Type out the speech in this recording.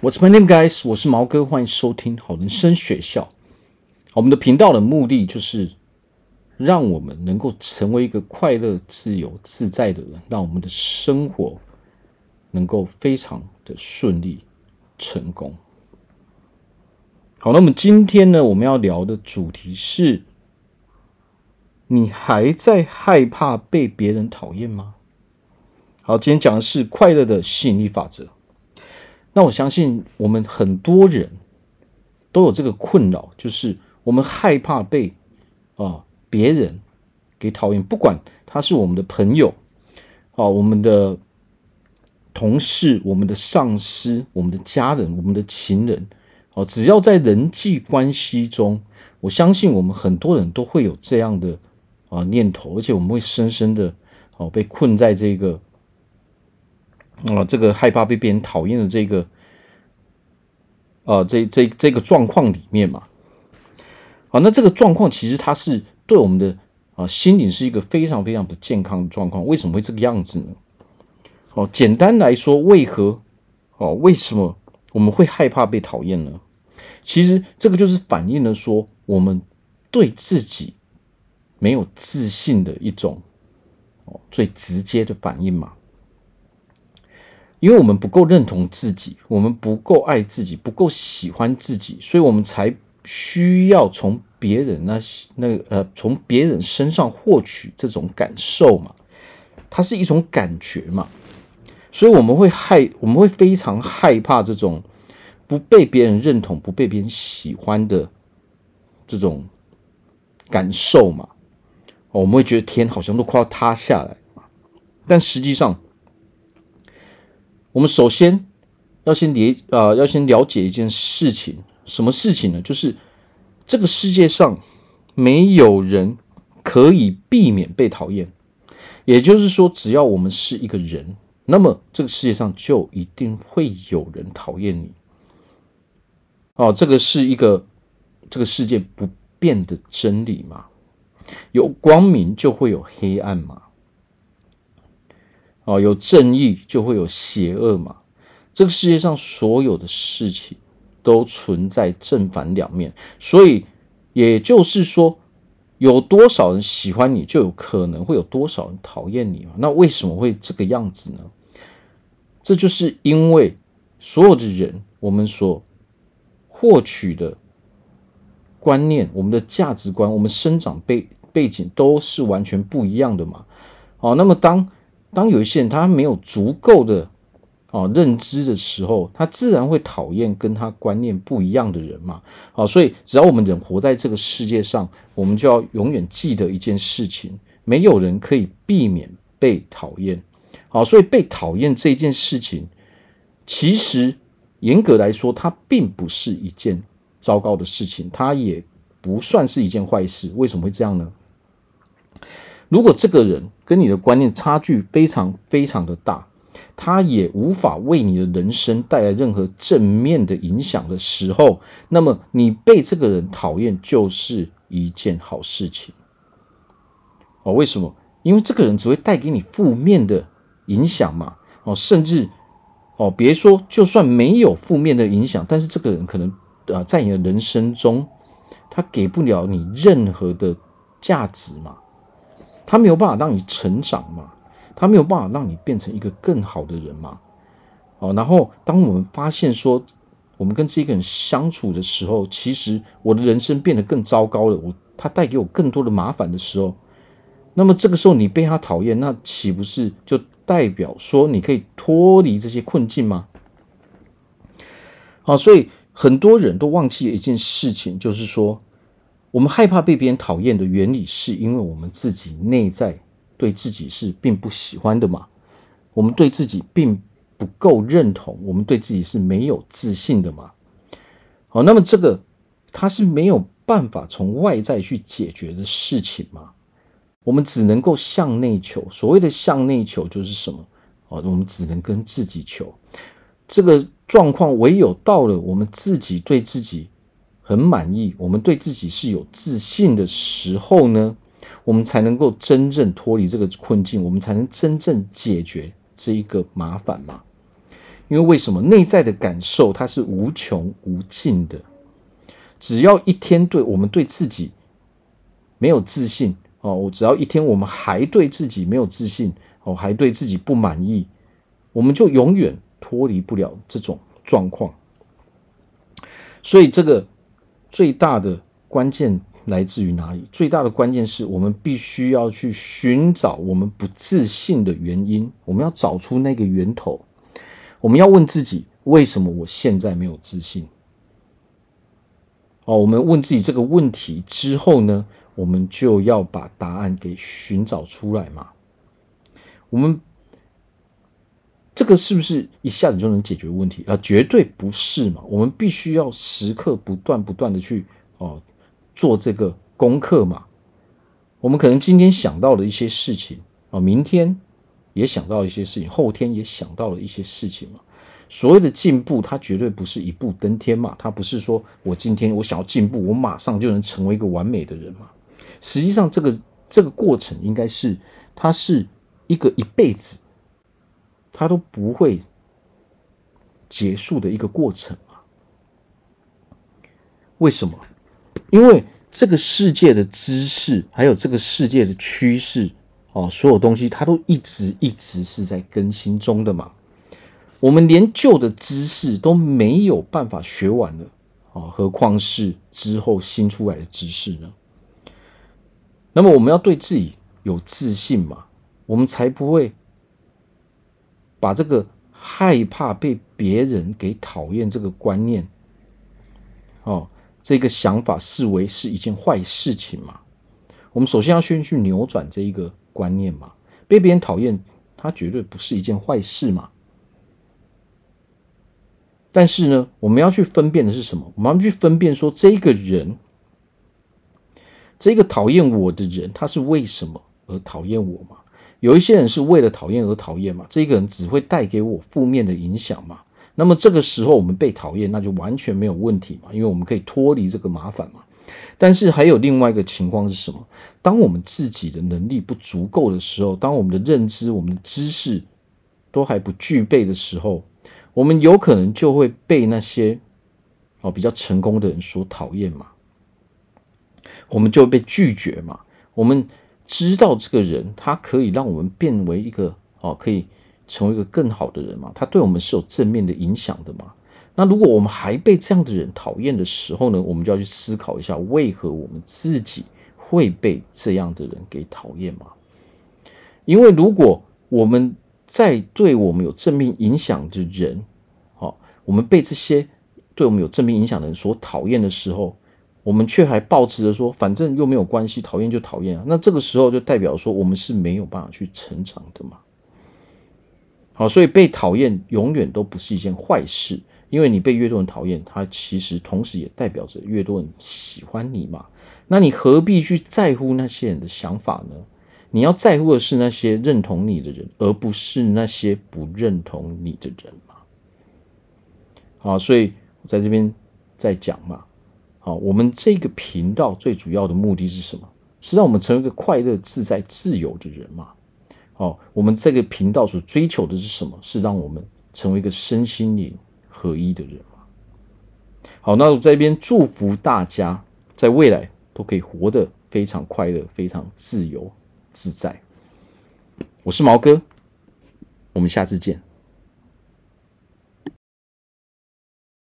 What's my name, guys？我是毛哥，欢迎收听好人生学校。我们的频道的目的就是让我们能够成为一个快乐、自由、自在的人，让我们的生活能够非常的顺利、成功。好，那么今天呢，我们要聊的主题是：你还在害怕被别人讨厌吗？好，今天讲的是快乐的吸引力法则。那我相信我们很多人都有这个困扰，就是我们害怕被啊别人给讨厌，不管他是我们的朋友啊、我们的同事、我们的上司、我们的家人、我们的情人，哦，只要在人际关系中，我相信我们很多人都会有这样的啊念头，而且我们会深深的哦被困在这个。啊、这个害怕被别人讨厌的这个，呃，这这这个状况里面嘛，好，那这个状况其实它是对我们的啊、心灵是一个非常非常不健康的状况。为什么会这个样子呢？哦，简单来说，为何哦？为什么我们会害怕被讨厌呢？其实这个就是反映了说我们对自己没有自信的一种哦最直接的反应嘛。因为我们不够认同自己，我们不够爱自己，不够喜欢自己，所以我们才需要从别人那那呃从别人身上获取这种感受嘛，它是一种感觉嘛，所以我们会害我们会非常害怕这种不被别人认同、不被别人喜欢的这种感受嘛，我们会觉得天好像都快要塌下来嘛，但实际上。我们首先要先了啊，要先了解一件事情，什么事情呢？就是这个世界上没有人可以避免被讨厌，也就是说，只要我们是一个人，那么这个世界上就一定会有人讨厌你。哦，这个是一个这个世界不变的真理嘛？有光明就会有黑暗嘛？哦，有正义就会有邪恶嘛。这个世界上所有的事情都存在正反两面，所以也就是说，有多少人喜欢你，就有可能会有多少人讨厌你嘛。那为什么会这个样子呢？这就是因为所有的人，我们所获取的观念、我们的价值观、我们生长背背景都是完全不一样的嘛。好，那么当当有一些人他没有足够的啊认知的时候，他自然会讨厌跟他观念不一样的人嘛。好，所以只要我们人活在这个世界上，我们就要永远记得一件事情：没有人可以避免被讨厌。好，所以被讨厌这件事情，其实严格来说，它并不是一件糟糕的事情，它也不算是一件坏事。为什么会这样呢？如果这个人跟你的观念差距非常非常的大，他也无法为你的人生带来任何正面的影响的时候，那么你被这个人讨厌就是一件好事情。哦，为什么？因为这个人只会带给你负面的影响嘛。哦，甚至哦，别说就算没有负面的影响，但是这个人可能啊，在你的人生中，他给不了你任何的价值嘛。他没有办法让你成长嘛，他没有办法让你变成一个更好的人嘛。哦，然后当我们发现说，我们跟这个人相处的时候，其实我的人生变得更糟糕了，我他带给我更多的麻烦的时候，那么这个时候你被他讨厌，那岂不是就代表说你可以脱离这些困境吗？好，所以很多人都忘记了一件事情，就是说。我们害怕被别人讨厌的原理，是因为我们自己内在对自己是并不喜欢的嘛？我们对自己并不够认同，我们对自己是没有自信的嘛？好，那么这个它是没有办法从外在去解决的事情嘛？我们只能够向内求。所谓的向内求就是什么？哦，我们只能跟自己求。这个状况唯有到了我们自己对自己。很满意，我们对自己是有自信的时候呢，我们才能够真正脱离这个困境，我们才能真正解决这一个麻烦嘛。因为为什么内在的感受它是无穷无尽的？只要一天对我们对自己没有自信哦，我只要一天我们还对自己没有自信哦，还对自己不满意，我们就永远脱离不了这种状况。所以，这个最大的关键来自于哪里？最大的关键是我们必须要去寻找我们不自信的原因，我们要找出那个源头。我们要问自己：为什么我现在没有自信？哦，我们问自己这个问题之后呢，我们就要把答案给寻找出来嘛。我们这个是不是一下子就能解决问题啊？绝对不是嘛。我们必须要时刻不断不断的去哦做这个功课嘛。我们可能今天想到了一些事情啊，明天。也想到一些事情，后天也想到了一些事情嘛。所谓的进步，它绝对不是一步登天嘛。它不是说我今天我想要进步，我马上就能成为一个完美的人嘛。实际上，这个这个过程应该是，它是一个一辈子，它都不会结束的一个过程啊。为什么？因为这个世界的知识，还有这个世界的趋势。哦，所有东西它都一直一直是在更新中的嘛。我们连旧的知识都没有办法学完了，哦，何况是之后新出来的知识呢？那么我们要对自己有自信嘛，我们才不会把这个害怕被别人给讨厌这个观念，哦，这个想法视为是一件坏事情嘛。我们首先要先去扭转这一个。观念嘛，被别人讨厌，它绝对不是一件坏事嘛。但是呢，我们要去分辨的是什么？我们要去分辨说，这个人，这个讨厌我的人，他是为什么而讨厌我嘛？有一些人是为了讨厌而讨厌嘛，这个人只会带给我负面的影响嘛。那么这个时候我们被讨厌，那就完全没有问题嘛，因为我们可以脱离这个麻烦嘛。但是还有另外一个情况是什么？当我们自己的能力不足够的时候，当我们的认知、我们的知识都还不具备的时候，我们有可能就会被那些哦比较成功的人所讨厌嘛，我们就会被拒绝嘛。我们知道这个人他可以让我们变为一个哦可以成为一个更好的人嘛，他对我们是有正面的影响的嘛。那如果我们还被这样的人讨厌的时候呢，我们就要去思考一下，为何我们自己会被这样的人给讨厌嘛？因为如果我们在对我们有正面影响的人，好，我们被这些对我们有正面影响的人所讨厌的时候，我们却还抱持着说，反正又没有关系，讨厌就讨厌啊。那这个时候就代表说，我们是没有办法去成长的嘛。好，所以被讨厌永远都不是一件坏事。因为你被越多人讨厌，它其实同时也代表着越多人喜欢你嘛。那你何必去在乎那些人的想法呢？你要在乎的是那些认同你的人，而不是那些不认同你的人嘛。好，所以我在这边再讲嘛。啊，我们这个频道最主要的目的是什么？是让我们成为一个快乐、自在、自由的人嘛。好，我们这个频道所追求的是什么？是让我们成为一个身心灵合一的人嘛。好，那我在这边祝福大家，在未来都可以活得非常快乐、非常自由自在。我是毛哥，我们下次见。